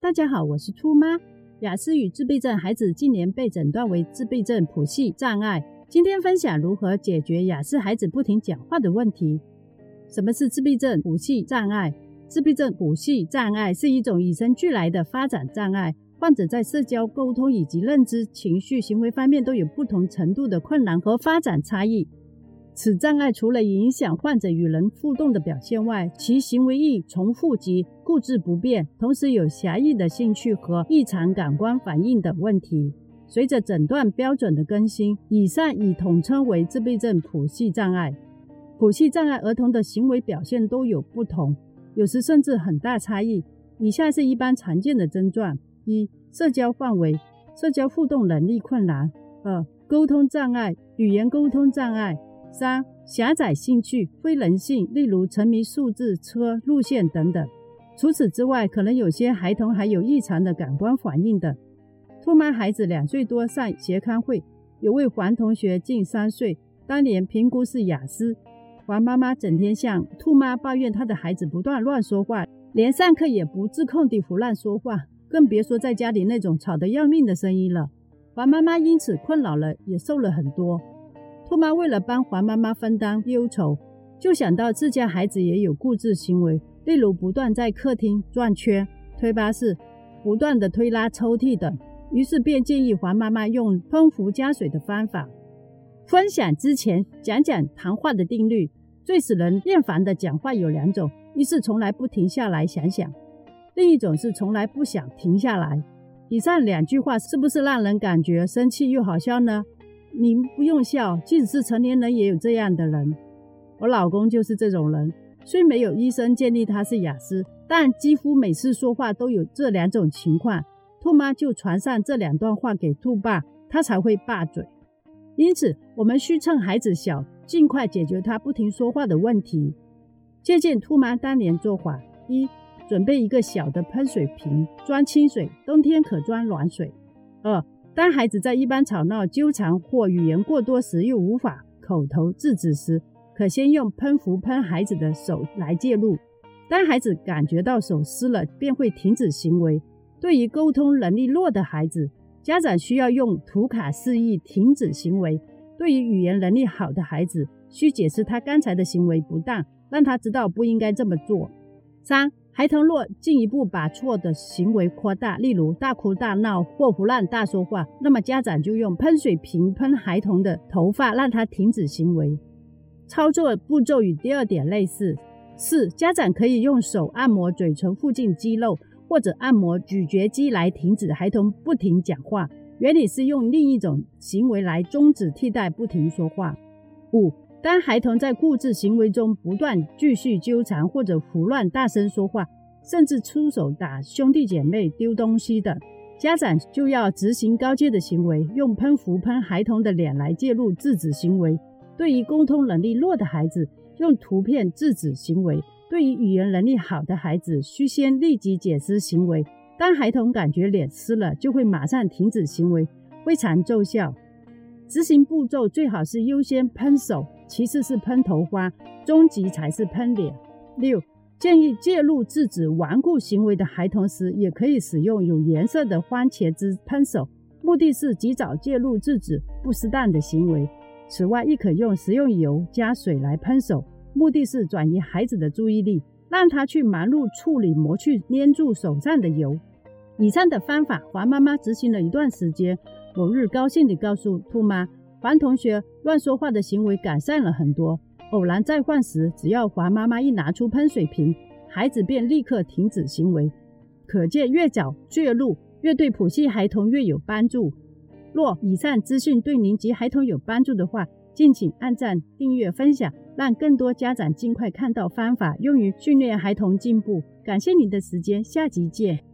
大家好，我是兔妈。雅思与自闭症孩子近年被诊断为自闭症谱系障碍。今天分享如何解决雅思孩子不停讲话的问题。什么是自闭症谱系障碍？自闭症谱系障碍是一种与生俱来的发展障碍，患者在社交、沟通以及认知、情绪、行为方面都有不同程度的困难和发展差异。此障碍除了影响患者与人互动的表现外，其行为易重复及固执不变，同时有狭义的兴趣和异常感官反应等问题。随着诊断标准的更新，以上已统称为自闭症谱系障碍。谱系障碍儿童的行为表现都有不同，有时甚至很大差异。以下是一般常见的症状：一、社交范围，社交互动能力困难；二、沟通障碍，语言沟通障碍。三、狭窄兴趣、非人性，例如沉迷数字、车、路线等等。除此之外，可能有些孩童还有异常的感官反应等。兔妈孩子两岁多上协康会，有位黄同学近三岁，当年评估是雅思。黄妈妈整天向兔妈抱怨她的孩子不断乱说话，连上课也不自控地胡乱说话，更别说在家里那种吵得要命的声音了。黄妈妈因此困扰了，也瘦了很多。兔妈为了帮黄妈妈分担忧愁，就想到自家孩子也有固执行为，例如不断在客厅转圈、推巴士、不断的推拉抽屉等。于是便建议黄妈妈用喷壶加水的方法。分享之前讲讲谈话的定律。最使人厌烦的讲话有两种：一是从来不停下来想想，另一种是从来不想停下来。以上两句话是不是让人感觉生气又好笑呢？您不用笑，即使是成年人也有这样的人。我老公就是这种人，虽没有医生建议他是雅思，但几乎每次说话都有这两种情况。兔妈就传上这两段话给兔爸，他才会罢嘴。因此，我们需趁孩子小，尽快解决他不停说话的问题。借鉴兔妈当年做法：一、准备一个小的喷水瓶，装清水，冬天可装暖水；二、当孩子在一般吵闹、纠缠或语言过多时，又无法口头制止时，可先用喷壶喷孩子的手来介入。当孩子感觉到手湿了，便会停止行为。对于沟通能力弱的孩子，家长需要用图卡示意停止行为；对于语言能力好的孩子，需解释他刚才的行为不当，让他知道不应该这么做。三。孩童若进一步把错的行为扩大，例如大哭大闹或胡乱大说话，那么家长就用喷水瓶喷孩童的头发，让他停止行为。操作步骤与第二点类似。四、家长可以用手按摩嘴唇附近肌肉，或者按摩咀嚼肌来停止孩童不停讲话。原理是用另一种行为来终止替代不停说话。五。当孩童在固执行为中不断继续纠缠，或者胡乱大声说话，甚至出手打兄弟姐妹、丢东西的，家长就要执行高阶的行为，用喷壶喷孩童的脸来介入制止行为。对于沟通能力弱的孩子，用图片制止行为；对于语言能力好的孩子，需先立即解释行为。当孩童感觉脸湿了，就会马上停止行为，非常奏效。执行步骤最好是优先喷手。其次是喷头花，终极才是喷脸。六，建议介入制止顽固行为的孩童时，也可以使用有颜色的番茄汁喷手，目的是及早介入制止不适当的行为。此外，亦可用食用油加水来喷手，目的是转移孩子的注意力，让他去忙碌处理磨去粘住手上的油。以上的方法，黄妈妈执行了一段时间，某日高兴地告诉兔妈。黄同学乱说话的行为改善了很多。偶然再犯时，只要黄妈妈一拿出喷水瓶，孩子便立刻停止行为。可见，越早介入，越对普系孩童越有帮助。若以上资讯对您及孩童有帮助的话，敬请按赞、订阅、分享，让更多家长尽快看到方法，用于训练孩童进步。感谢您的时间，下集见。